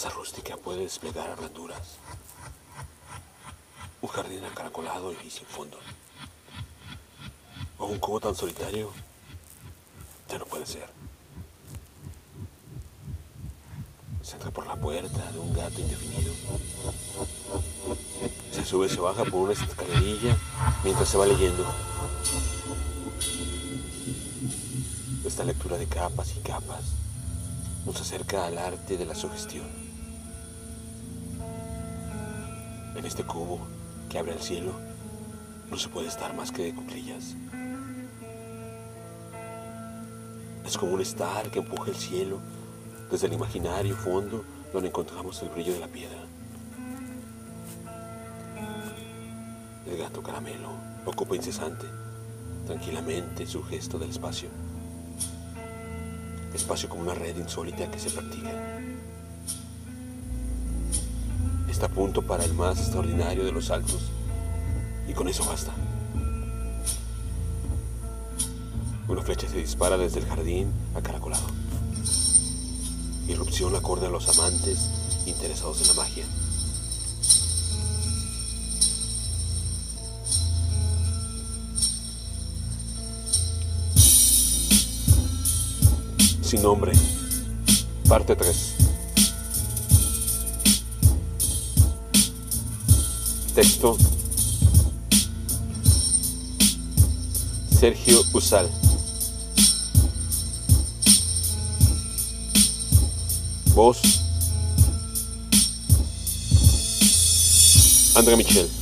casa rústica puede desplegar ablanduras. Un jardín acaracolado y sin fondo. O un cubo tan solitario. Ya no puede ser. Se entra por la puerta de un gato indefinido. Se sube y se baja por una escalerilla mientras se va leyendo. Esta lectura de capas y capas nos acerca al arte de la sugestión. En este cubo que abre el cielo no se puede estar más que de cuclillas. Es como un estar que empuja el cielo desde el imaginario fondo donde encontramos el brillo de la piedra. El gato caramelo ocupa incesante, tranquilamente su gesto del espacio. Espacio como una red insólita que se practica. Está a punto para el más extraordinario de los saltos y con eso basta. Una flecha se dispara desde el jardín acaracolado. Irrupción acorde a los amantes interesados en la magia. Sin nombre. Parte 3. Texto. Sergio Usal. Voz. André Michel.